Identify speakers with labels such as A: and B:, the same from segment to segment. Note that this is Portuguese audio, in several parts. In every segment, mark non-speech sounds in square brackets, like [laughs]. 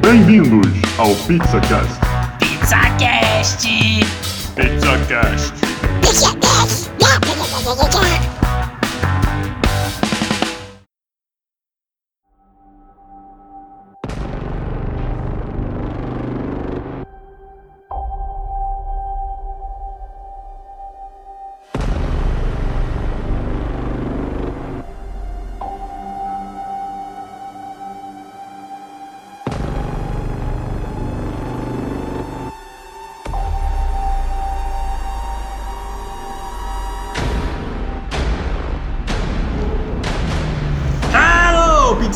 A: Bem-vindos ao PizzaCast.
B: PizzaCast!
A: PizzaCast.
C: Hello,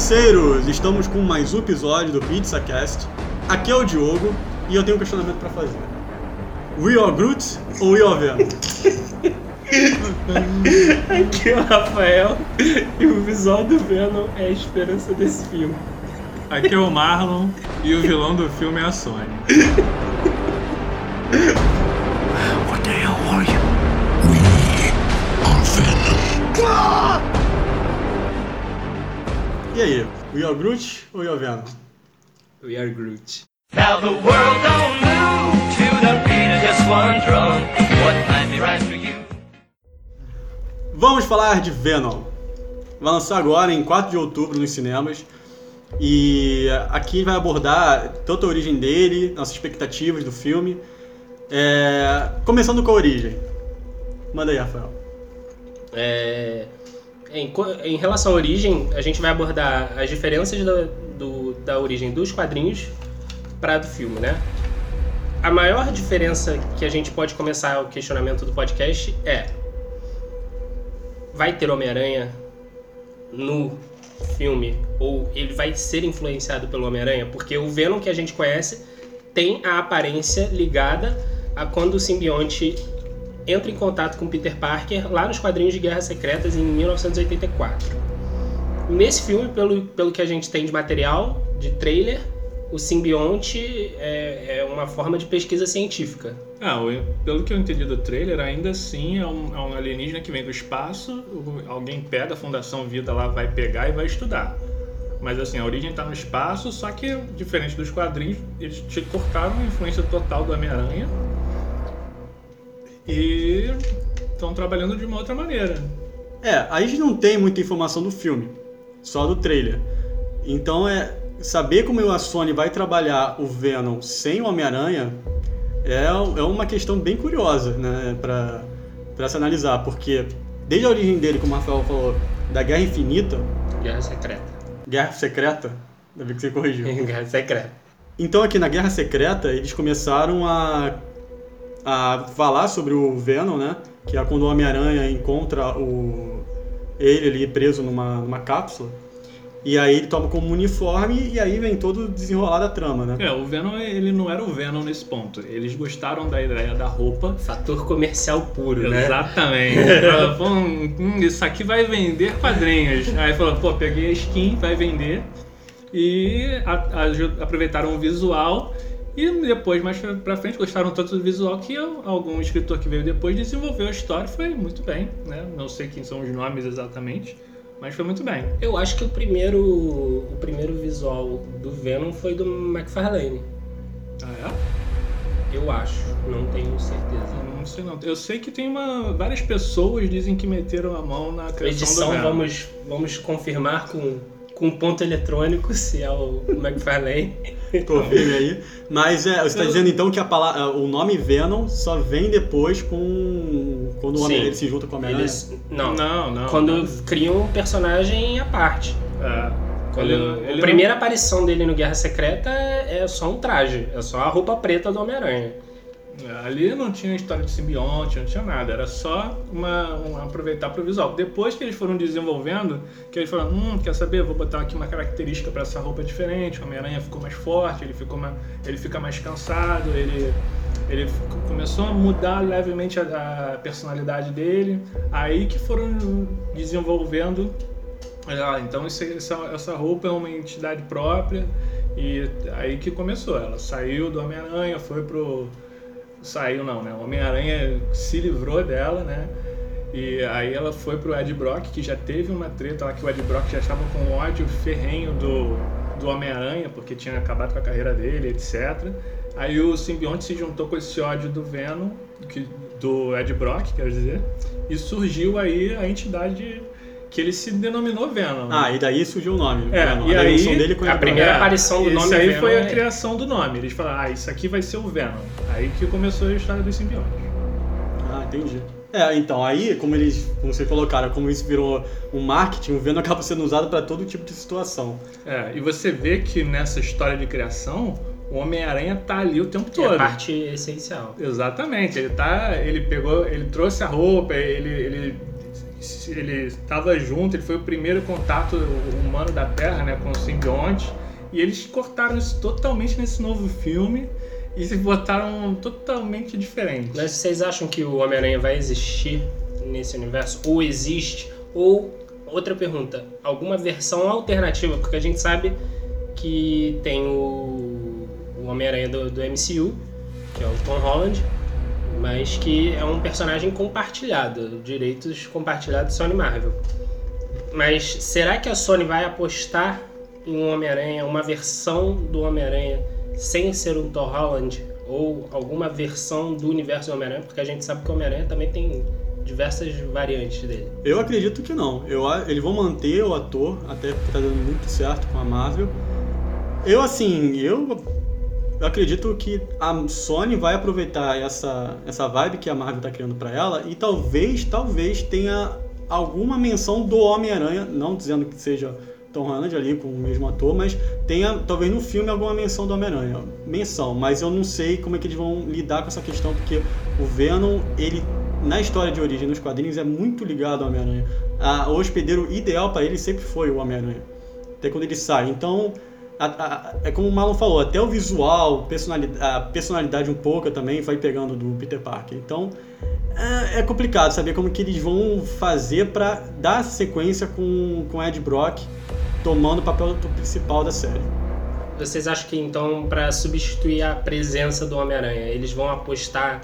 C: pizzeiros! Estamos com mais um episódio do PizzaCast. Aqui é o Diogo e eu tenho um questionamento pra fazer. We are Groot ou We are Venom? [laughs]
D: Aqui é o Rafael e o visual do Venom é a esperança desse filme.
E: Aqui é o Marlon e o vilão do filme é a Sony.
B: What the hell are you?
C: E aí, We are Groot ou We are Venom?
D: We are Groot.
F: Now the world don't move to the beat of just one drum. What might be right for you?
C: Vamos falar de Venom. Vai lançar agora em 4 de outubro nos cinemas. E aqui vai abordar tanto a origem dele, nossas expectativas do filme. É, Começando com a origem. Manda aí, Rafael.
D: É, em, em relação à origem, a gente vai abordar as diferenças da, do- da origem dos quadrinhos para do filme, né? A maior diferença que a gente pode começar o questionamento do podcast é: vai ter Homem-Aranha no filme ou ele vai ser influenciado pelo Homem-Aranha? Porque o Venom que a gente conhece tem a aparência ligada a quando o simbionte entra em contato com Peter Parker lá nos quadrinhos de Guerras Secretas em 1984. Nesse filme, pelo, pelo que a gente tem de material, de trailer, o simbionte é, é uma forma de pesquisa científica.
E: Ah, pelo que eu entendi do trailer, ainda assim é um, é um alienígena que vem do espaço, alguém pega a Fundação Vida lá, vai pegar e vai estudar. Mas assim, a origem tá no espaço, só que diferente dos quadrinhos, eles te cortaram a influência total do Homem-Aranha e estão trabalhando de uma outra maneira.
C: É, a gente não tem muita informação do filme, só do trailer. Então é saber como a Sony vai trabalhar o Venom sem o Homem-Aranha é, é uma questão bem curiosa, né, pra, pra se analisar, porque desde a origem dele, como o Rafael falou, da Guerra Infinita,
D: Guerra Secreta.
C: Guerra Secreta, ainda bem que você corrigiu. [laughs]
D: Guerra Secreta.
C: Então aqui na Guerra Secreta eles começaram a, a falar sobre o Venom, né? Que é quando o Homem-Aranha encontra o ele ali preso numa, numa cápsula. E aí ele toma como uniforme e aí vem todo o desenrolar da trama, né?
E: É, o Venom, ele não era o Venom nesse ponto. Eles gostaram da ideia da roupa,
D: Fator comercial puro, né?
E: Exatamente. [laughs] Ela falou, hum, hum, isso aqui vai vender quadrinhos. Aí falou, pô, peguei a skin, vai vender. E a- aju- aproveitaram o visual. E depois, mais pra- frente, gostaram tanto do visual que eu- algum escritor que veio depois desenvolveu a história. Foi muito bem, né? Não sei quem são os nomes exatamente, mas foi muito bem.
D: Eu acho que o primeiro, o primeiro visual do Venom foi do McFarlane.
E: Ah,
D: Eu acho, não tenho certeza.
E: é? Não sei não. Eu sei que tem uma... Várias pessoas dizem que meteram a mão na criação
D: Edição,
E: do Venom.
D: vamos, vamos confirmar com, com ponto eletrônico se é o [laughs] McFarlane.
C: Confirme aí. Mas é, você está
E: Eu-
C: dizendo então que a palavra, o nome Venom só vem depois com quando o Homem ele se junta com Homem-Aranha?
D: Eles, não,
E: Não, não.
D: quando
E: não.
D: criam um personagem à parte.
E: É.
D: Quando
E: Ele- ele
D: a primeira aparição dele no Guerra Secreta é é só um traje, é só a roupa preta do Homem-Aranha.
E: Ali não tinha história de simbionte, não tinha nada, era só uma, um aproveitar pro visual. Depois que eles foram desenvolvendo, que eles falaram, hum, quer saber, vou botar aqui uma característica para essa roupa diferente, o Homem-Aranha ficou mais forte, ele, ficou ele fica mais cansado, ele, ele começou a mudar levemente a, a personalidade dele, aí que foram desenvolvendo, ah, então essa, essa roupa é uma entidade própria, e aí que começou, ela saiu do Homem-Aranha, foi pro saiu não, né? O Homem-Aranha se livrou dela, né? E aí ela foi pro Ed Brock, que já teve uma treta lá que o Ed Brock já estava com ódio ferrenho do, do Homem-Aranha, porque tinha acabado com a carreira dele, etc. Aí o simbionte se juntou com esse ódio do Venom, que, do Ed Brock, quer dizer, e surgiu aí a entidade que ele se denominou Venom.
C: Ah, e daí surgiu o nome.
E: É,
C: Venom,
E: e
C: a
E: aí-
C: dele com
D: a primeira aparição do nome
E: aí
D: Venom
E: foi a
D: é-
E: criação do nome. Eles falaram, ah, isso aqui vai ser o Venom. Aí que começou a história dos simbiontes.
C: Ah, entendi. É, então, aí, como eles, como vocês colocaram, como isso virou um marketing, o Venom [laughs] acaba sendo usado para todo tipo de situação.
E: É, e você vê que nessa história de criação, o Homem-Aranha tá ali o tempo
D: Que
E: todo.
D: é a parte essencial.
E: Exatamente, ele tá, ele pegou, ele trouxe a roupa, ele ele ele estava junto, ele foi o primeiro contato humano da Terra, né, com o simbionte, e eles cortaram isso totalmente nesse novo filme e se botaram totalmente diferente.
D: Mas vocês acham que o Homem-Aranha vai existir nesse universo? Ou existe? Ou, outra pergunta, alguma versão alternativa? Porque a gente sabe que tem o, o Homem-Aranha do, do MCU, que é o Tom Holland, mas que é um personagem compartilhado, direitos compartilhados Sony Marvel. Mas será que a Sony vai apostar em um Homem-Aranha, uma versão do Homem-Aranha sem ser um Tom Holland ou alguma versão do universo do Homem-Aranha? Porque a gente sabe que o Homem-Aranha também tem diversas variantes dele.
C: Eu acredito que não. Eu, eles vão manter o ator, até porque tá dando muito certo com a Marvel. Eu, assim, eu eu acredito que a Sony vai aproveitar essa, essa vibe que a Marvel tá criando pra ela e talvez, talvez tenha alguma menção do Homem-Aranha, não dizendo que seja Tom Holland ali com o mesmo ator, mas tenha talvez no filme alguma menção do Homem-Aranha. Menção, mas eu não sei como é que eles vão lidar com essa questão, porque o Venom, ele na história de origem nos quadrinhos é muito ligado ao Homem-Aranha. O hospedeiro ideal para ele sempre foi o Homem-Aranha. Até quando ele sai. Então, a- a- é como o Marlon falou, até o visual, personalidade, a personalidade um pouco também vai pegando do Peter Parker. Então, é, é complicado saber como que eles vão fazer para dar sequência com, com Ed Brock tomando o papel principal da série.
D: Vocês acham que então, para substituir a presença do Homem-Aranha, eles vão apostar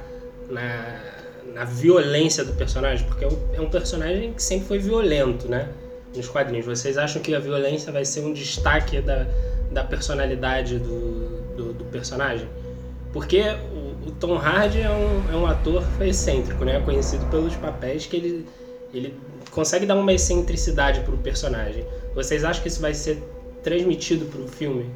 D: na, na violência do personagem? Porque é um, é um personagem que sempre foi violento, né? Nos quadrinhos. Vocês acham que a violência vai ser um destaque da, da personalidade do, do, do personagem? Porque o, o Tom Hardy é um, é um ator excêntrico, né? Conhecido pelos papéis que ele, ele consegue dar uma excentricidade pro personagem. Vocês acham que isso vai ser transmitido pro filme?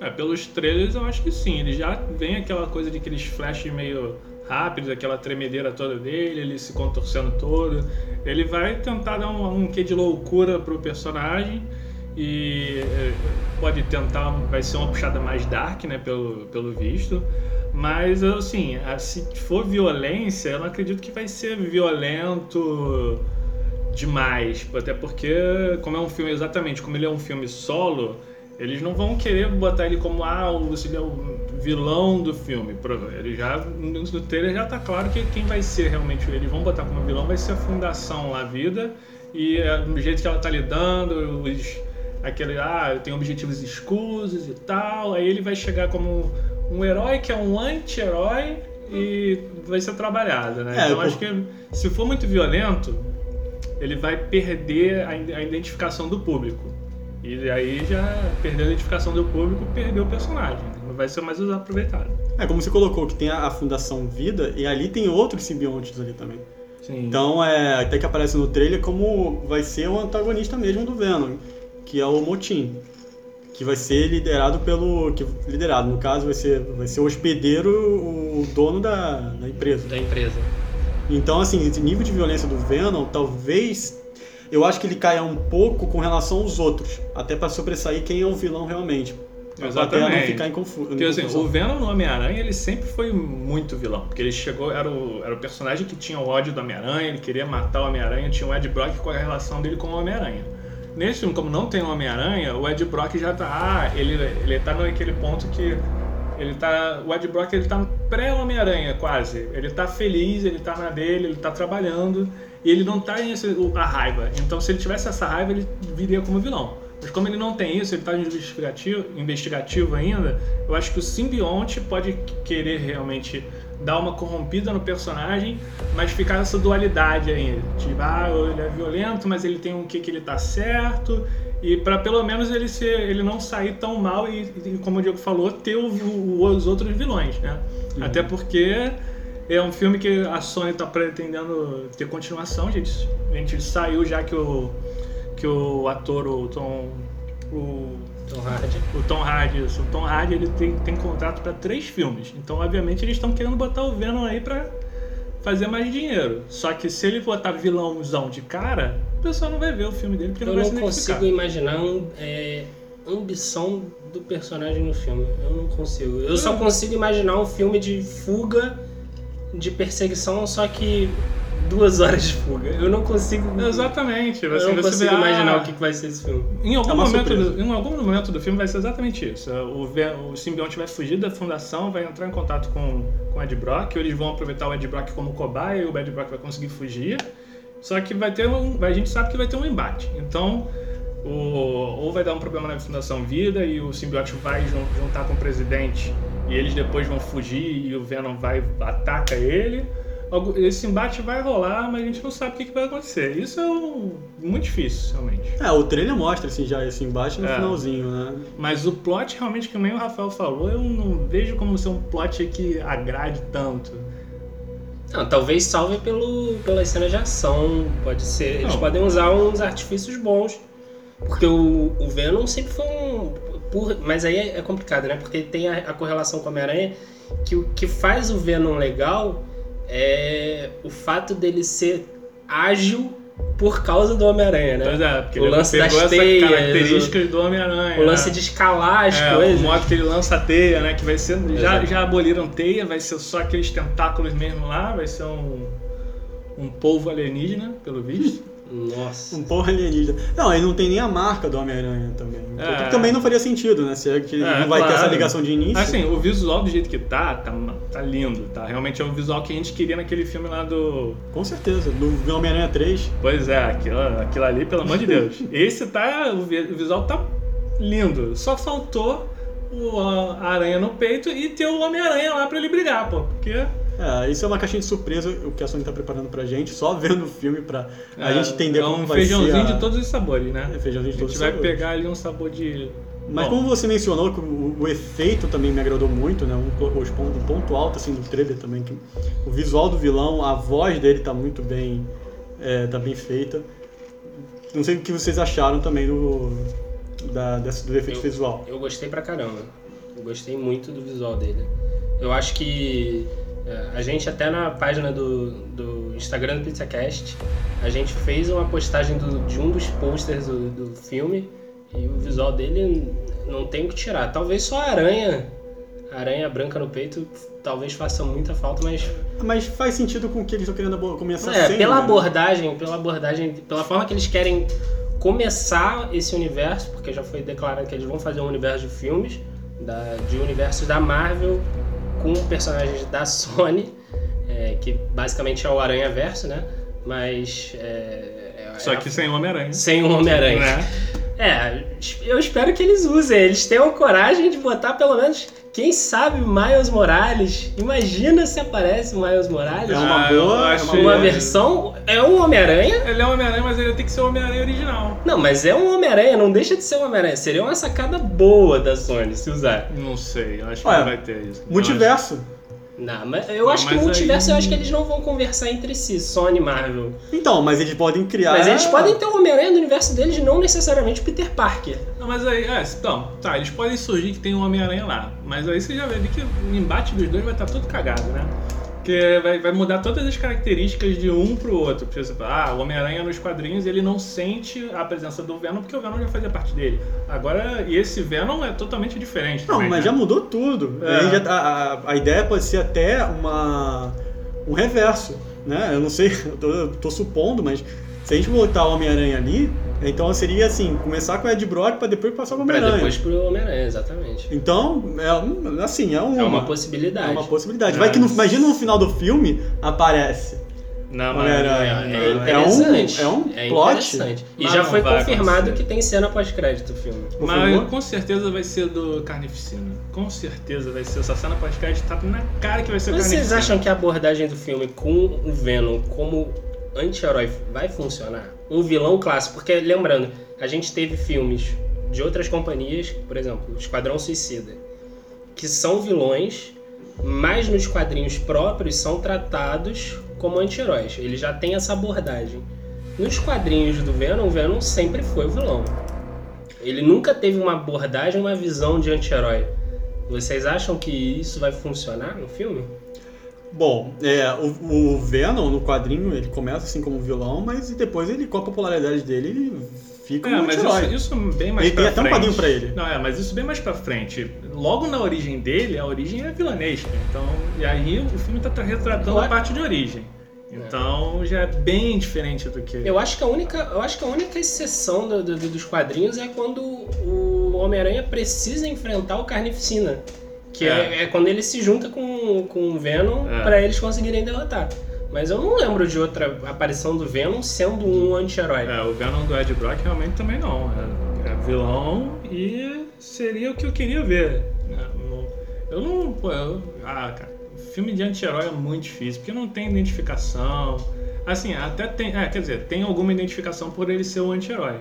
E: É, pelos trailers eu acho que sim. Ele já vem aquela coisa de aqueles flashes meio rápidos, aquela tremedeira toda dele, ele se contorcendo todo. Ele vai tentar dar um, um quê de loucura pro personagem e é, pode tentar, vai ser uma puxada mais dark, né, pelo, pelo visto. Mas, assim, a- se for violência, eu não acredito que vai ser violento demais. Até porque, como é um filme exatamente, como ele é um filme solo, eles não vão querer botar ele como ah, ele é o vilão do filme. Ele já, no trailer já tá claro que quem vai ser realmente, eles vão botar como vilão vai ser a Fundação La Vida e é, do jeito que ela tá lidando, os, aquele, ah, eu tenho objetivos escusos e tal, aí ele vai chegar como um herói que é um anti-herói e vai ser trabalhado, né?
C: É,
E: então
C: eu-
E: acho que se for muito violento, ele vai perder a, a identificação do público. E aí já perdeu a identificação do público, perdeu o personagem. Não vai ser mais aproveitado.
C: É como você colocou que tem a, a Fundação Vida e ali tem outros simbiontes ali também.
E: Sim.
C: Então, é, até que aparece no trailer como vai ser o antagonista mesmo do Venom, que é o Motim, que vai ser liderado pelo que liderado, no caso vai ser vai ser o hospedeiro, o dono da, da empresa.
D: Da empresa.
C: Então, assim, esse nível de violência do Venom, talvez eu acho que ele caia um pouco com relação aos outros, até para sobressair quem é o vilão realmente. Pra plateia não
E: Exatamente.
C: ficar em confu-
E: Porque assim,
C: confusão.
E: o Venom no Homem-Aranha, ele sempre foi muito vilão. Porque ele chegou, era o, era o personagem que tinha o ódio do Homem-Aranha, ele queria matar o Homem-Aranha, tinha o Ed Brock com a relação dele com o Homem-Aranha. Nesse filme, como não tem Homem-Aranha, o Ed Brock já tá. Ah, ele, ele tá naquele ponto que. Ele tá. O Ed Brock ele tá pré-Homem-Aranha, quase. Ele tá feliz, ele tá na dele, ele tá trabalhando. E ele não tá em esse, a raiva. Então, se ele tivesse essa raiva, ele viria como vilão. Mas como ele não tem isso, ele tá investigativo, investigativo ainda, eu acho que o simbionte pode querer realmente dar uma corrompida no personagem, mas ficar essa dualidade ainda. Tipo, ah, ele é violento, mas ele tem um que que ele tá certo, E pra pelo menos ele ser, ele não sair tão mal e, e, como o Diego falou, ter o- o- os outros vilões, né? Até porque é um filme que a Sony tá pretendendo ter continuação, gente. A gente saiu já que o que o ator, o Tom o
D: Tom Hardy.
E: o Tom Hardy, isso. o Tom Hardy ele tem, tem contrato para três filmes. Então, obviamente, eles estão querendo botar o Venom aí pra fazer mais dinheiro. Só que se ele botar vilãozão de cara, o pessoal não vai ver o filme dele porque
D: Eu
E: não vai
D: não
E: se identificar.
D: consigo imaginar um, é, ambição do personagem no filme. Eu não consigo. Eu só consigo imaginar um filme de fuga, de perseguição, só que duas horas de fuga. Eu não consigo.
E: Exatamente.
D: Eu
E: Você,
D: não
E: você
D: consigo
E: vê, ah,
D: imaginar o que vai ser esse filme.
E: Em algum,
C: É
E: momento do, em algum momento do filme vai ser exatamente isso. O, o simbionte vai fugir da fundação, vai entrar em contato com, com o Ed Brock, eles vão aproveitar o Ed Brock como cobaia e o Ed Brock vai conseguir fugir. Só que vai ter um. A gente sabe que vai ter um embate. Então, o, ou vai dar um problema na Fundação Vida e o simbionte vai jun- juntar com o presidente e eles depois vão fugir e o Venom vai ataca ele. Esse embate vai rolar, mas a gente não sabe o que, que vai acontecer. Isso é um- muito difícil, realmente.
C: É, o trailer mostra assim, já esse embate no
E: É.
C: finalzinho, né?
E: Mas o plot, realmente, que nem o Rafael falou, eu não vejo como ser um plot que agrade tanto.
D: Não, talvez salve pelo, pelas cenas de ação. Pode ser. Eles
E: Não.
D: podem usar uns artifícios bons. Porque o, o Venom sempre foi um. por- mas aí é, é complicado, né? Porque tem a, a correlação com o Homem-Aranha. Que o que faz o Venom legal é o fato dele ser ágil por causa do Homem-Aranha, né?
E: Pois é, porque
D: O
E: ele
D: lance
E: pegou
D: das teias,
E: característica do Homem-Aranha.
D: O lance
E: né?
D: de escalar as
E: é,
D: coisas.
E: O modo que ele lança a teia, né? Que vai ser. Já,
D: Exato.
E: já aboliram teia, vai ser só aqueles tentáculos mesmo lá, vai ser um. Um polvo alienígena, pelo visto.
D: Nossa.
C: Um porra alienígena. Não, aí não tem nem a marca do Homem-Aranha também.
E: É.
C: Que também não faria sentido, né? Se é que
E: É,
C: não vai ter essa
E: claro.
C: ligação de início.
E: Assim, o visual do jeito que tá, tá, tá lindo, tá? Realmente é o visual que a gente queria naquele filme lá do.
C: Com certeza. No Homem-Aranha 3.
E: Pois é, aquilo, aquilo ali, pelo amor de [laughs] Deus. Esse tá. O visual tá lindo. Só faltou o, a aranha no peito e ter o Homem-Aranha lá pra ele brigar, pô. Porque.
C: É, isso é uma caixinha de surpresa, o que a Sony tá preparando pra gente, só vendo o filme pra a
E: é,
C: gente entender
E: é
C: como
E: um
C: vai
E: feijãozinho
C: ser. a-
E: de todos os sabores, né?
C: É, feijãozinho de
E: A
C: todos
E: gente
C: os
E: vai
C: sabores.
E: pegar ali um sabor de.
C: Mas
E: Bom,
C: como você mencionou, que o, o efeito também me agradou muito, né? Um, um ponto alto assim do trailer também, que o visual do vilão, a voz dele tá muito bem, é, tá bem feita. Não sei o que vocês acharam também do, da, desse, do efeito
D: Eu-
C: visual.
D: Eu gostei pra caramba. Eu gostei muito do visual dele. Eu acho que a gente até na página do, do Instagram do PizzaCast, a gente fez uma postagem do- de um dos posters do, do filme e o visual dele não tem o que tirar. Talvez só a aranha, a aranha branca no peito, talvez faça muita falta, mas
C: Mas faz sentido com o que eles estão querendo começar
D: é,
C: sendo,
D: pela
C: né?
D: abordagem, pela abordagem, pela forma que eles querem começar esse universo, porque já foi declarado que eles vão fazer um universo de filmes, da, de universos da Marvel com personagens da Sony, é, que basicamente é o Aranha Verso, né? Mas é, é-
E: Só que sem Homem-Aranha.
D: sem o Homem-Aranha.
E: Né?
D: É, eu espero que eles usem. Eles tenham coragem de botar pelo menos, quem sabe, Miles Morales. Imagina se aparece o Miles Morales.
C: É uma
E: Ah,
C: boa, é
E: acho-
C: uma
D: Uma versão. É um Homem-Aranha?
E: Ele é Homem-Aranha, mas ele tem que ser o Homem-Aranha original.
D: Não, mas é um Homem-Aranha, não deixa de ser um Homem-Aranha. Seria uma sacada boa da Sony se usar.
E: Não sei, eu acho que
C: Olha,
E: não vai ter isso.
C: Multiverso.
D: Não, mas eu acho que
E: mas
D: o multiverso
E: aí-
D: eu acho que eles não vão conversar entre si, Sony e Marvel.
C: Então, mas eles podem criar.
D: Mas eles podem ter o Homem-Aranha no universo deles, não necessariamente o Peter Parker.
E: Não, mas aí, é, então, tá, eles podem surgir que tem um Homem-Aranha lá. Mas aí você já vê que o embate dos dois vai estar tudo cagado, né? Porque vai, vai mudar todas as características de um pro outro. Por exemplo, ah, o Homem-Aranha nos quadrinhos ele não sente a presença do Venom porque o Venom já fazia parte dele. Agora, e esse Venom é totalmente diferente.
C: Não,
E: também,
C: mas
E: né?
C: já mudou tudo.
E: É.
C: Já tá- a, a- a ideia pode ser até uma um reverso, né? Eu não sei, [laughs] eu tô, eu tô supondo, mas se a gente botar o Homem-Aranha ali, então seria assim, começar com o Ed Brock pra depois passar o
D: Pra
C: Homem-Aranha.
D: depois pro Homem-Aranha, exatamente.
C: Então, é um- assim, é uma,
D: É uma possibilidade.
C: é uma possibilidade. Vai que no, imagina no final do filme aparece.
E: Não, mas,
C: Homem-Aranha.
D: É
C: É
D: interessante.
C: um- é um plot.
D: interessante. E
E: Mas
D: já foi confirmado
E: acontecer.
D: que tem cena pós-crédito o filme.
E: Mas com certeza vai ser do Carnificina. Com certeza vai ser. Essa cena pós-crédito tá na cara que vai ser
D: Mas vocês
E: Carnificina.
D: acham que a abordagem do filme com o Venom como anti-herói vai funcionar? Um vilão clássico, porque lembrando, a gente teve filmes de outras companhias, por exemplo, Esquadrão Suicida, que são vilões, mas nos quadrinhos próprios são tratados como anti-heróis. Ele já tem essa abordagem. Nos quadrinhos do Venom, o Venom sempre foi o vilão. Ele nunca teve uma abordagem, uma visão de anti-herói. Vocês acham que isso vai funcionar no filme?
C: Bom, é, o, o Venom no quadrinho ele começa assim como vilão, mas depois ele, com a popularidade dele, ele fica
E: É,
C: um
E: mas isso, isso bem mais
C: Ele tem
E: pra
C: até um
E: frente.
C: quadrinho pra ele.
E: Não, é, mas isso bem mais pra frente. Logo na origem dele, a origem é vilanesca. Então, e aí o filme tá retratando a- parte de origem. Então já é bem diferente do que.
D: Eu acho que a única, eu acho que a única exceção do- do- dos quadrinhos é quando o Homem-Aranha precisa enfrentar o Carnificina. Que é,
E: É.
D: é quando ele se junta com, com o Venom
E: É.
D: pra eles conseguirem derrotar. Mas eu não lembro de outra aparição do Venom sendo um anti-herói.
E: É, o Venom do Ed Brock realmente também não. É, é vilão e seria o que eu queria ver. né? Eu não. Pô, eu, ah, cara, filme de anti-herói é muito difícil, porque não tem identificação. Assim, até tem. É, quer dizer, tem alguma identificação por ele ser um anti-herói.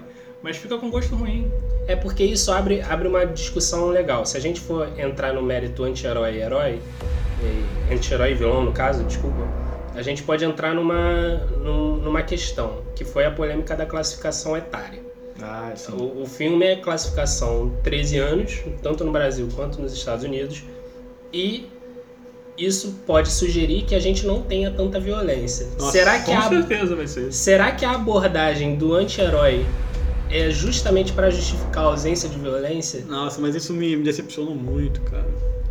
E: Mas fica com gosto ruim.
D: É porque isso abre, abre uma discussão legal. Se a gente for entrar no mérito anti-herói e herói, anti-herói e vilão no caso, desculpa, a gente pode entrar numa, num- numa questão, que foi a polêmica da classificação etária.
E: Ah, sim.
D: O, o filme é classificação 13 anos, tanto no Brasil quanto nos Estados Unidos, e isso pode sugerir que a gente não tenha tanta violência.
C: Nossa,
D: será, que
E: Com
D: a,
E: certeza vai ser
D: será que a abordagem do anti-herói é justamente para justificar a ausência de violência?
C: Nossa, mas isso me decepcionou muito, cara.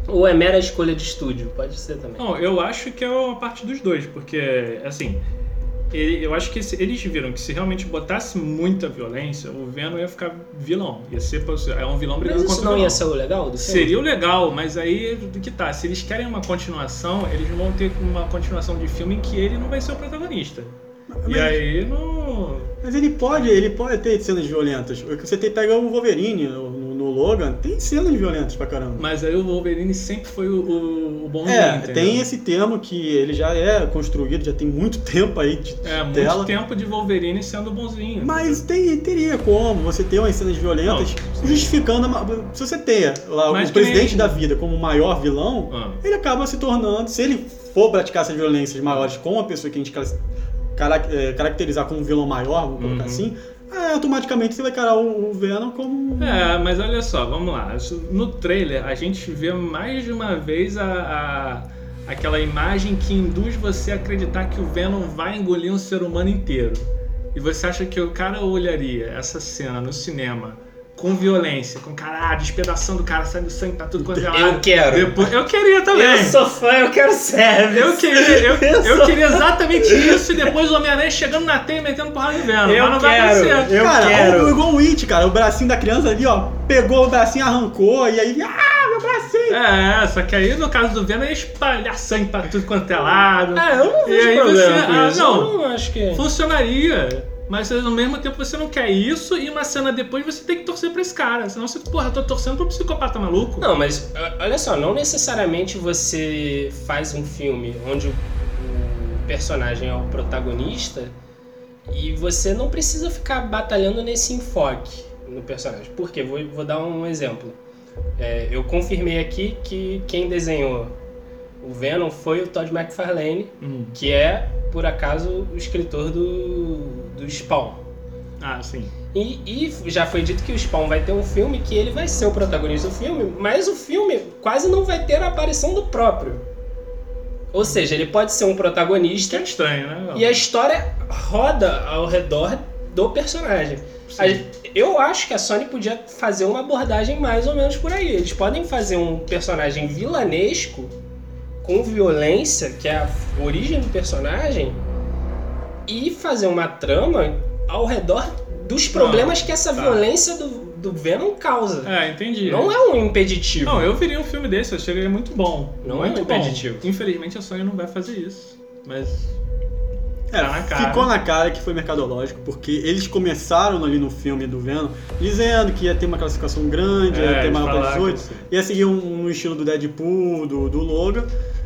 D: Ou é mera escolha de estúdio? Pode ser também.
E: Não, eu acho que é uma parte dos dois, porque, assim, ele- eu acho que se- eles viram que se realmente botasse muita violência, o Venom ia ficar vilão. Ia ser é um vilão brigando
D: Mas isso
E: contra o
D: não
E: vilão.
D: ia ser o legal do filme?
E: Seria o legal, mas aí do que tá. Se eles querem uma continuação, eles vão ter uma continuação de filme em que ele não vai ser o protagonista. E
C: Mas-
E: aí não.
C: Mas ele pode, ele pode ter cenas violentas. Você tem, pega o Wolverine no, no- Logan, tem cenas violentas pra caramba.
E: Mas aí o Wolverine sempre foi o, o, o bonzinho.
C: É, tem esse termo que ele já é construído, já tem muito [laughs] tempo aí de
E: É, muito tempo de Wolverine sendo bonzinho.
C: Mas tem, teria como você ter umas cenas violentas
E: Não,
C: justificando. uma- se você tem lá,
E: Mas
C: o presidente da vida como o maior vilão,
E: Ah.
C: ele acaba se tornando. Se ele for praticar essas violências maiores com uma pessoa que a gente caracterizar como um vilão maior, vamos colocar
E: Uhum.
C: assim, é, automaticamente você vai encarar o, Venom como.
E: É, mas olha só, vamos lá. No trailer, a gente vê mais de uma vez a, a- aquela imagem que induz você a acreditar que o Venom vai engolir um ser humano inteiro. E você acha que o cara olharia essa cena no cinema com violência, com cara ah, despedaçando o cara, saindo sangue pra tudo quanto é lado.
D: Eu quero.
E: Depois, eu queria também.
D: Eu sou fã, eu quero service.
E: Eu queria, eu, [laughs]
D: Eu
E: eu queria exatamente isso e depois o Homem-Aranha chegando na teia e metendo porrada no Venom.
D: Eu
E: mas não vai
D: quero,
E: acontecer.
D: eu
C: cara,
D: quero.
C: igual o It, cara, o bracinho da criança ali, ó, pegou o bracinho, arrancou, e aí, ah, meu bracinho!
E: É, só que aí no caso do Venom é espalhar sangue pra tudo quanto é lado.
D: Ah, eu não
E: E
D: vejo
E: aí
D: problema
E: você-
D: com
E: ah,
D: isso.
E: não.
D: Eu não acho que...
E: Funcionaria. Mas ao mesmo tempo você não quer isso e uma cena depois você tem que torcer pra esse cara. Senão você, porra, tô torcendo pro psicopata maluco.
D: Não, mas olha só, não necessariamente você faz um filme onde o personagem é o protagonista e você não precisa ficar batalhando nesse enfoque no personagem. Por quê? Vou, vou dar um exemplo. É, eu confirmei aqui que quem desenhou o Venom foi o Todd McFarlane,
E: Hum.
D: que é, por acaso, o escritor do, do Spawn.
E: Ah, sim.
D: E, e já foi dito que o Spawn vai ter um filme que ele vai ser o protagonista do filme, mas o filme quase não vai ter a aparição do próprio. Ou seja, ele pode ser um
E: Que
D: protagonista
E: é estranho, né?
D: e a história roda ao redor do personagem. Eu acho que a Sony podia fazer uma abordagem mais ou menos por aí. Eles podem fazer um personagem vilanesco com violência, que é a origem do personagem, e fazer uma trama ao redor dos problemas que essa
E: tá.
D: violência do, do Venom causa.
E: É, entendi.
D: Não é um impeditivo.
E: Não, eu viria um filme desse, eu achei ele muito bom.
D: Não é
E: muito
D: um
E: bom.
D: impeditivo.
E: Infelizmente a Sony não vai fazer isso. Mas.
C: É,
E: Tá na cara.
C: ficou na cara que foi mercadológico, porque eles começaram ali no filme do Venom dizendo que ia ter uma classificação grande,
E: É,
C: ia ter maior para
E: falaram
C: 18,
E: que sim.
C: ia seguir um, um estilo do Deadpool, do, do Logan.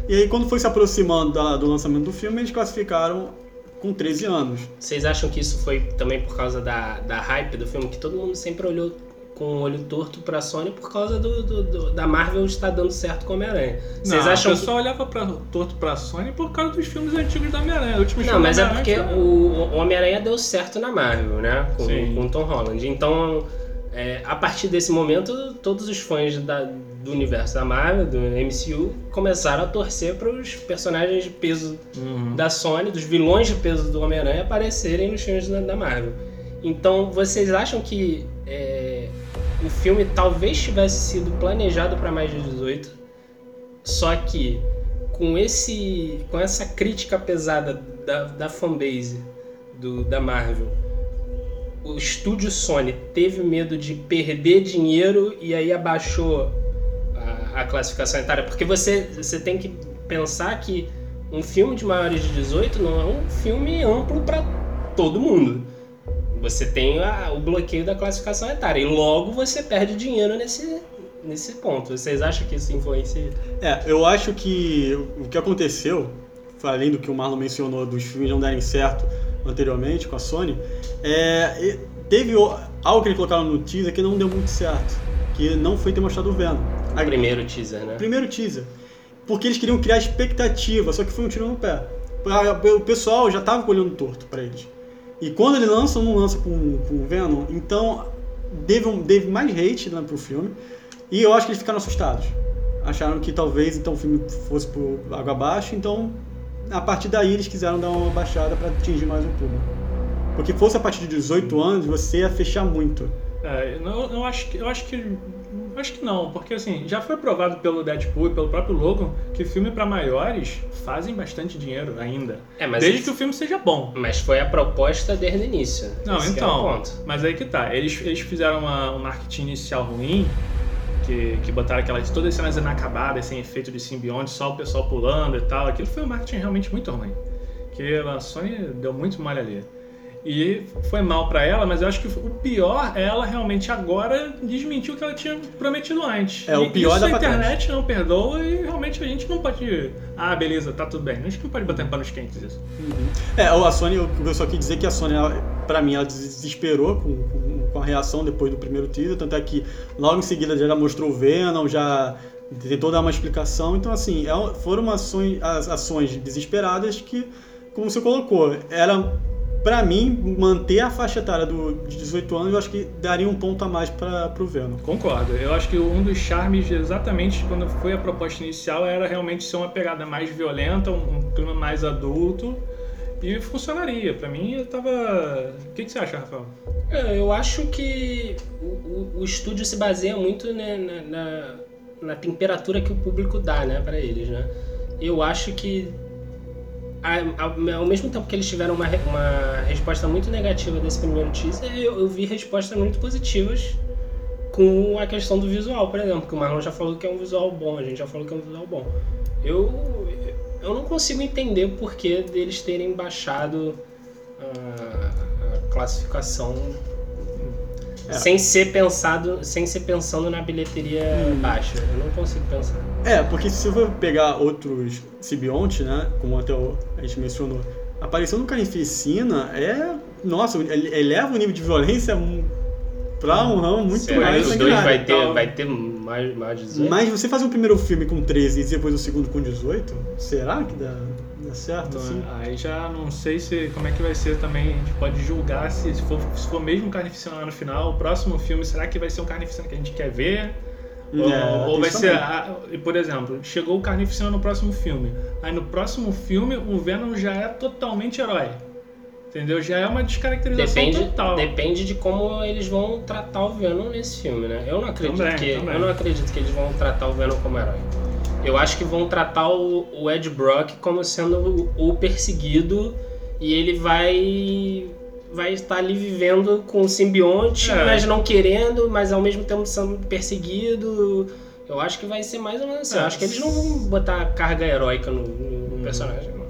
C: E aí, quando foi se aproximando da- do lançamento do filme, eles classificaram com 13 anos.
D: Vocês acham que isso foi também por causa da, da hype do filme? Que todo mundo sempre olhou com o olho torto pra Sony por causa do, do- do- da Marvel estar dando certo com Homem-Aranha. Vocês
E: Não,
D: acham
E: o
D: que...
E: pessoal olhava pra, torto pra Sony por causa dos filmes antigos da Homem-Aranha.
D: Não, mas é porque o, o Homem-Aranha deu certo na Marvel, né? Com,
E: Sim.
D: com o Tom Holland. Então, é, a partir desse momento, todos os fãs da- do universo da Marvel, do MCU, começaram a torcer para os personagens de peso
E: Uhum.
D: da Sony, dos vilões de peso do Homem-Aranha aparecerem nos filmes da, da Marvel. Então, vocês acham que é, o filme talvez tivesse sido planejado para mais de 18, só que com esse com essa crítica pesada da, da fanbase do, da Marvel, o estúdio Sony teve medo de perder dinheiro e aí abaixou a, a classificação etária? Porque você, você tem que pensar que um filme de maiores de 18 não é um filme amplo para todo mundo. Você tem a- o bloqueio da classificação etária e logo você perde dinheiro nesse, nesse ponto. Vocês acham que isso influencia?
C: É, eu acho que o que aconteceu, além do que o Marlon mencionou dos filmes não darem certo anteriormente com a Sony, é, teve algo que eles colocaram no teaser que não deu muito certo, que não foi ter mostrado o Venom.
D: O primeiro teaser, né?
C: Primeiro teaser. Porque eles queriam criar expectativa, só que foi um tiro no pé. O pessoal já tava olhando torto pra eles. E quando ele lança, não lança com, o Venom, então teve, um- teve mais hate né, pro filme. E eu acho que eles ficaram assustados. Acharam que talvez então o filme fosse por água abaixo, então a partir daí eles quiseram dar uma baixada pra atingir mais o público. Porque fosse a partir de 18 anos, você ia fechar muito.
E: É, eu, eu acho que eu acho que acho que não, porque assim, já foi provado pelo Deadpool e pelo próprio Logan que filme pra maiores fazem bastante dinheiro ainda.
D: É,
E: desde
D: eles-
E: que o filme seja bom.
D: Mas foi a proposta desde o início.
E: Não,
D: Esse é
E: então,
D: ponto.
E: mas aí que tá. Eles, eles fizeram uma, um marketing inicial ruim, que, que botaram aquelas todas as cenas inacabadas, sem efeito de simbionte, só o pessoal pulando e tal. Aquilo foi um marketing realmente muito ruim. Que a Sony deu muito mal ali. E foi mal pra ela, mas eu acho que o pior é ela realmente agora desmentir o que ela tinha prometido antes.
C: É, o pior
E: isso
C: dá
E: a
C: trás.
E: internet não perdoa e realmente a gente não pode. Ah, beleza, tá tudo bem. A gente não pode botar em panos quentes isso.
C: É, a Sony, eu só quis dizer que a Sony, ela, pra mim, ela desesperou com, com, com a reação depois do primeiro teaser, tanto é que logo em seguida já mostrou o Venom, já tentou dar uma explicação, então assim, é- foram ações, as ações desesperadas que, como você colocou, era, pra mim, manter a faixa etária do, de 18 anos, eu acho que daria um ponto a mais pra, pro Venom.
E: Concordo. Eu acho que um dos charmes, exatamente quando foi a proposta inicial, era realmente ser uma pegada mais violenta, um, um clima mais adulto. E funcionaria. Pra mim, eu tava. O que, que você acha, Rafael?
D: É, Eu acho que o, o- o estúdio se baseia muito né, na, na, na temperatura que o público dá né, para eles. Né? Eu acho que, ao mesmo tempo que eles tiveram uma, uma resposta muito negativa desse primeiro teaser, eu, eu vi respostas muito positivas com a questão do visual, por exemplo, que o Marlon já falou que é um visual bom, a gente já falou que é um visual bom. Eu, eu não consigo entender o porquê deles terem baixado a, a classificação
C: É.
D: sem ser pensado, sem ser pensando na bilheteria
C: Hum.
D: baixa. Eu não consigo pensar.
C: É, porque se você for pegar outros simbiontes, né, como até o- a gente mencionou, a aparição do Carnificina é... Nossa, ele eleva o nível de violência pra um ramo muito
D: Será
C: mais
D: os dois vai ter,
E: Então-
D: vai ter mais, mais de 18?
C: Mas você fazer o primeiro filme com 13 e depois o segundo com 18, será que dá, dá certo assim?
E: Aí já não sei se como é que vai ser também. A gente pode julgar se, se, for, se for mesmo carnificina lá no final. O próximo filme, será que vai ser um carnificina que a gente quer ver? Ou,
C: É,
E: ou vai ser. a- e, por exemplo, chegou o Carnificina no próximo filme. Aí no próximo filme o Venom já é totalmente herói. Entendeu? Já é uma descaracterização
D: Depende,
E: total.
D: depende de como eles vão tratar o Venom nesse filme, né? Eu não acredito
E: Também,
D: que
E: também.
D: eu não acredito que eles vão tratar o Venom como herói. Eu acho que vão tratar o, o Ed Brock como sendo o, o perseguido e ele vai vai estar ali vivendo com o simbionte,
E: É.
D: mas não querendo, mas ao mesmo tempo sendo perseguido. Eu acho que vai ser mais ou menos assim.
E: É,
D: Eu acho que eles não vão botar carga heróica no, no
E: Hum.
D: personagem. não.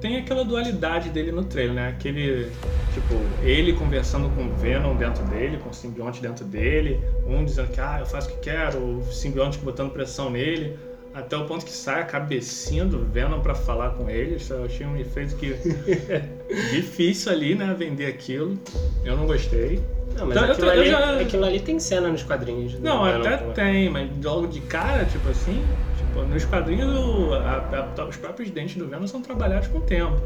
E: Tem aquela dualidade dele no trailer, né? Aquele, tipo, ele conversando com o Venom dentro dele, com o simbionte dentro dele, um dizendo que, ah, eu faço o que quero, o simbionte botando pressão nele, até o ponto que sai a cabecinha do Venom pra falar com ele. Isso eu achei um efeito que [laughs] difícil ali, né, vender aquilo. Eu não gostei.
D: Não, mas
E: Então, eu
D: aquilo,
E: eu
D: ali,
E: já-
D: aquilo ali tem cena nos quadrinhos.
E: Não,
D: Venom,
E: até
D: pô.
E: tem, mas logo de cara, tipo assim, tipo, nos quadrinhos a- a- os próprios dentes do Venom são trabalhados com o tempo.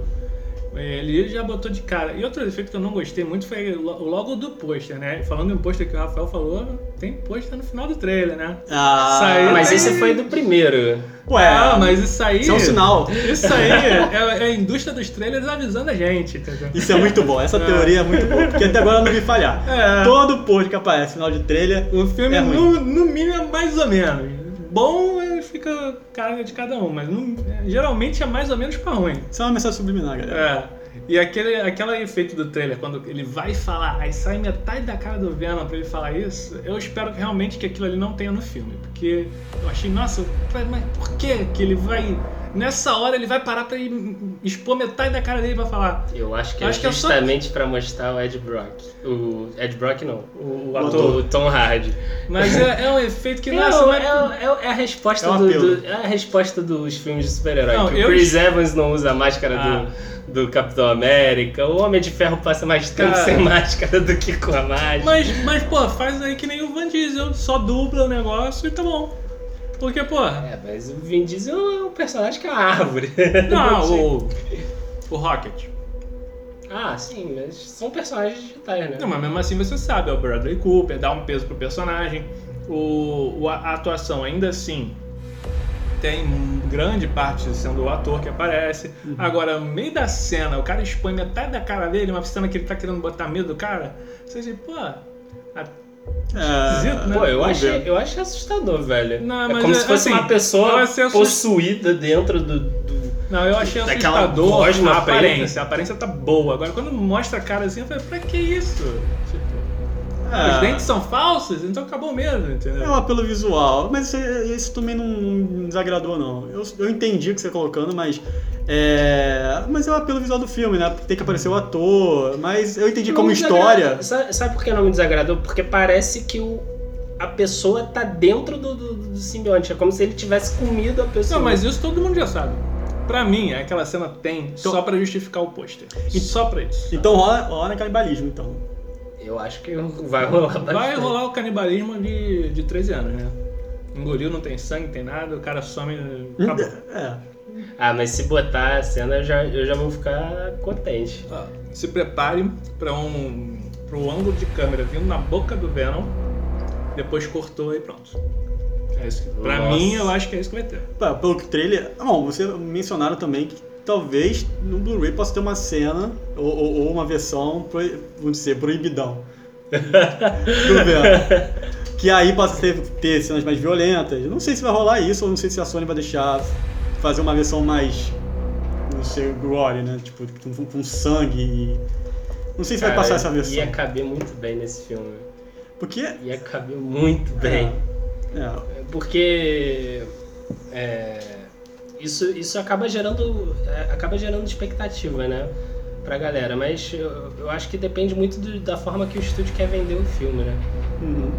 E: Ele já botou de cara. E outro efeito que eu não gostei muito foi logo do pôster, né? Falando em pôster que o Rafael falou, tem pôster no final do trailer, né?
C: Ah,
D: Mas esse foi do primeiro.
C: Ué,
E: ah, mas isso aí.
C: isso é um sinal.
E: Isso aí é, é a indústria dos trailers avisando a gente, entendeu?
C: Isso é muito bom, essa
E: É.
C: teoria é muito boa, porque até agora eu não vi falhar.
E: É.
C: Todo post que aparece final de trailer
E: O filme,
C: É
E: no, no mínimo, é mais ou menos. Bom, é, fica cara de cada um, mas no- é, geralmente é mais ou menos pra ruim.
C: isso é uma mensagem subliminar, galera.
E: É. E aquele, aquele efeito do trailer, quando ele vai falar, aí sai metade da cara do Venom pra ele falar isso, eu espero que realmente que aquilo ali não tenha no filme. Porque eu achei, nossa, mas por que que ele vai. Nessa hora ele vai parar pra ir expor metade da cara dele pra falar.
D: Eu acho que
E: Eu
D: é
E: acho que é só-
D: justamente pra mostrar o Ed Brock. O Ed Brock não. O, o
C: ator.
D: o Tom Hardy.
E: Mas é, é um efeito que,
D: É,
E: nossa,
D: o- é, o- é o- é a resposta
C: É o
D: do, do- é a resposta dos filmes de super-herói.
E: Não,
D: que
E: eu-
D: o Chris Evans não usa a máscara
E: Ah.
D: do, do Capitão América. O Homem de Ferro passa mais tempo
E: Cara.
D: sem máscara do que com a máscara.
E: Mas, mas, pô, faz aí que nem o Van Diesel, só dubla o negócio e tá bom. Porque, pô,
D: É, mas o Vin Diesel é um personagem que é uma árvore. [laughs]
E: não, [laughs] o, o Rocket.
D: Ah, sim, mas são personagens digitais, né?
E: Não, mas mesmo assim você sabe, é o Bradley Cooper, dá um peso pro personagem. O, a atuação ainda assim tem grande parte sendo o ator que aparece. Agora, no meio da cena, o cara expõe metade da cara dele, uma cena que ele tá querendo botar medo do cara. Você diz, pô, né?
D: Pô, eu achei, eu achei assustador, velho.
E: Não,
D: é como
E: é-
D: se fosse
E: assim,
D: uma pessoa
E: assust-
D: possuída dentro do, do-
E: Não, eu achei assustador
D: gosma
E: a
D: preta.
E: aparência. A aparência tá boa. Agora, quando mostra a cara assim, eu falei, pra que isso?
C: É.
E: Os dentes são falsos, então acabou mesmo, entendeu?
C: É um apelo visual, mas isso, isso também não, não me desagradou, não. Eu, eu entendi o que você tá colocando, mas. É, mas é o apelo visual do filme, né? Porque tem que aparecer o ator, mas eu entendi
D: Não
C: como história.
D: Sabe, sabe por que não me desagradou? Porque parece que o, a pessoa tá dentro do, do, do simbionte. É como se ele tivesse comido a pessoa.
E: Não, mas isso todo mundo já sabe. Pra mim, aquela cena tem só pra justificar o pôster. Só pra isso.
C: Então rola, rola canibalismo, então.
D: Eu acho que vai rolar
E: Vai
D: bastante.
E: rolar o canibalismo de, de 13 anos, né? Engoliu, não tem sangue, não tem nada, o cara some. Acabou.
C: É.
D: Ah, mas se botar a cena, eu já, eu já vou ficar contente.
E: Ó, Se prepare pra um. pro ângulo de câmera vindo na boca do Venom, depois cortou e pronto. É isso que, pra
D: Nossa.
E: mim, eu acho que é isso que vai ter.
C: Pá, Pelo que o trailer. ah, Bom, vocês mencionaram também que talvez no Blu-ray possa ter uma cena ou, ou- ou uma versão, vamos dizer, proibidão. [laughs] do Venom. Que aí possa ter, ter cenas mais violentas. Não sei se vai rolar isso, ou não sei se a Sony vai deixar fazer uma versão mais. Não sei, gore, né? Tipo, com, com sangue e. Não sei se vai
D: Cara,
C: passar essa versão.
D: Ia caber muito bem nesse filme.
C: Porque.
D: Ia caber muito bem.
C: É,
D: Porque é, isso, isso acaba gerando é, acaba gerando expectativa, né? Pra galera, mas eu, eu acho que depende muito do- da forma que o estúdio quer vender o filme, né?
C: uhum.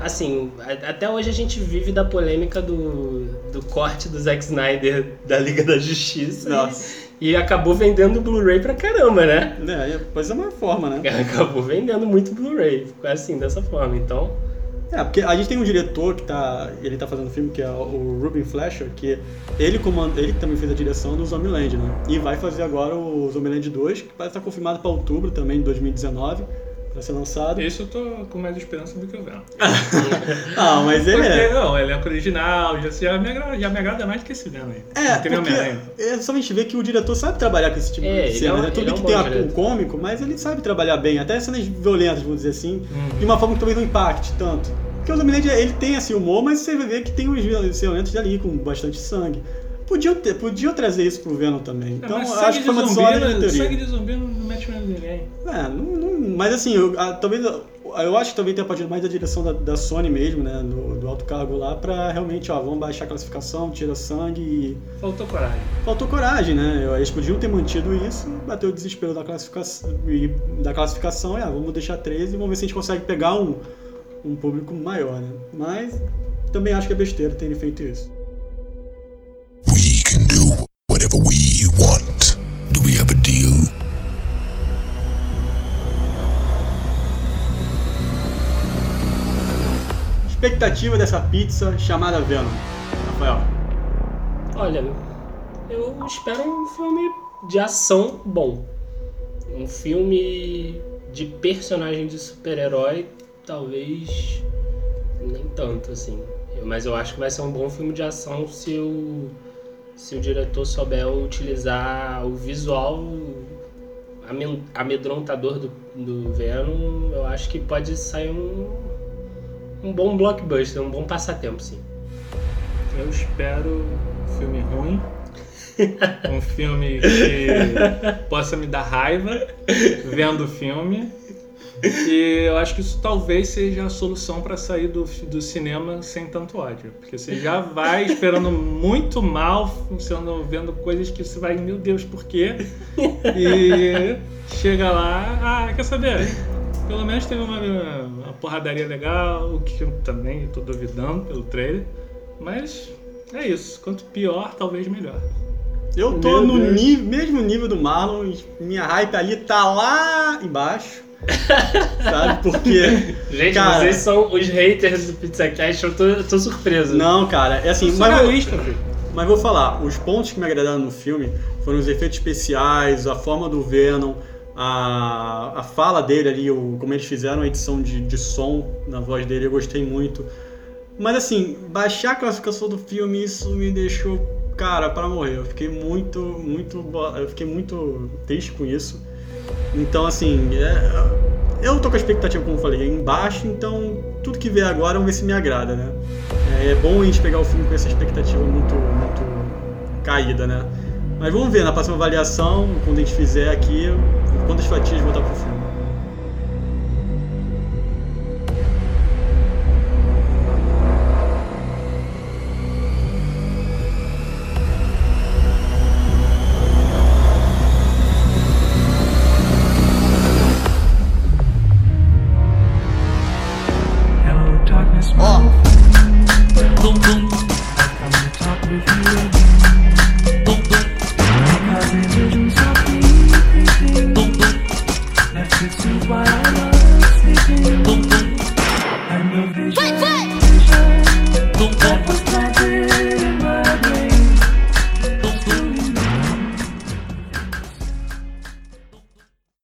D: Assim, a- até hoje a gente vive da polêmica do, do corte do Zack Snyder da Liga da Justiça
C: Nossa.
D: e, e acabou vendendo Blu-ray pra caramba, né?
C: É, pois é uma forma, né? [laughs]
D: Acabou vendendo muito Blu-ray, ficou assim, dessa forma. Então,
C: É, porque a gente tem um diretor que tá. Ele tá fazendo filme que é o Ruben Fleischer, que ele comanda, ele que também fez a direção do Zombieland, né? E vai fazer agora o Zombieland 2, que parece estar confirmado para outubro também de 2019, para ser lançado.
E: Isso eu tô com mais esperança do que o Venom. [laughs]
C: Ah, mas ele
E: Porque,
C: é.
E: não, elenco original, já, já, me agrada, já me agrada mais do que esse Venom aí.
C: É,
E: tem
C: porque é só a gente ver que o diretor sabe trabalhar com esse tipo
D: É,
C: de
D: ele
C: cena,
D: é um-
C: né? Tudo
D: ele é
C: bem
D: um
C: que tem um cômico, mas ele sabe trabalhar bem, até cenas violentas, vamos dizer assim,
E: Uhum.
C: de uma forma que talvez não impacte tanto. Porque o Zombieland, ele tem esse humor, mas você vai ver que tem uns violentos ali, com bastante sangue. Podiam, ter, podiam trazer isso pro Venom também.
E: É,
C: Então,
E: sangue
C: acho que foi uma desordem
E: né?
C: de teoria.
E: Sangue de zumbi não mete medo ninguém.
C: É, não, não- mas assim, eu, a- talvez eu acho que também tem a partir mais da direção da, da Sony mesmo, né, do, do alto cargo lá, pra realmente, ó, vamos baixar a classificação, tira sangue e
E: Faltou coragem.
C: faltou coragem, né? Eles podiam ter mantido isso, bateu o desespero da classificação e da classificação, ah, vamos deixar 13 e vamos ver se a gente consegue pegar um, um público maior, né? Mas também acho que é besteira terem feito isso.
G: We can do whatever we want. Do we have a deal?
C: Expectativa dessa pizza chamada Venom, Rafael.
D: Olha, eu espero um filme de ação bom. Um filme de personagem de super-herói talvez nem tanto assim. Mas eu acho que vai ser um bom filme de ação se o, se o diretor souber utilizar o visual amedrontador do, do Venom. Eu acho que pode sair um, um bom blockbuster, um bom passatempo, sim.
E: Eu espero um filme ruim. [laughs] um filme que possa me dar raiva vendo o filme. E eu acho que isso talvez seja a solução para sair do, do cinema sem tanto ódio. Porque você já vai esperando muito mal, funcionando, vendo coisas que você vai, meu Deus, por quê? E chega lá, ah, quer saber? Pelo menos teve uma, uma porradaria legal, o que eu também estou duvidando pelo trailer. Mas é isso. Quanto pior, talvez melhor.
C: Eu tô
D: Meu
C: no ni- mesmo nível do Marlon, minha hype ali tá lá embaixo. [laughs] sabe? Porque.
D: Gente,
C: Cara.
D: vocês são os haters do PizzaCast, eu tô, eu tô surpreso.
C: Não, cara, é assim. Mas, vou-
E: filho.
C: mas vou falar, os pontos que me agradaram no filme foram os efeitos especiais, a forma do Venom, a, a fala dele ali, o, como eles fizeram a edição de, de som na voz dele, eu gostei muito. Mas assim, baixar a classificação do filme, isso me deixou, cara, pra morrer. Eu fiquei muito, muito. Eu fiquei muito triste com isso. Então, assim, é, eu tô com a expectativa, como eu falei, embaixo, então tudo que vier agora vamos ver se me agrada, né? É, é bom a gente pegar o filme com essa expectativa muito, muito caída, né? Mas vamos ver na próxima avaliação, quando a gente fizer aqui, quantas fatias botar pro filme.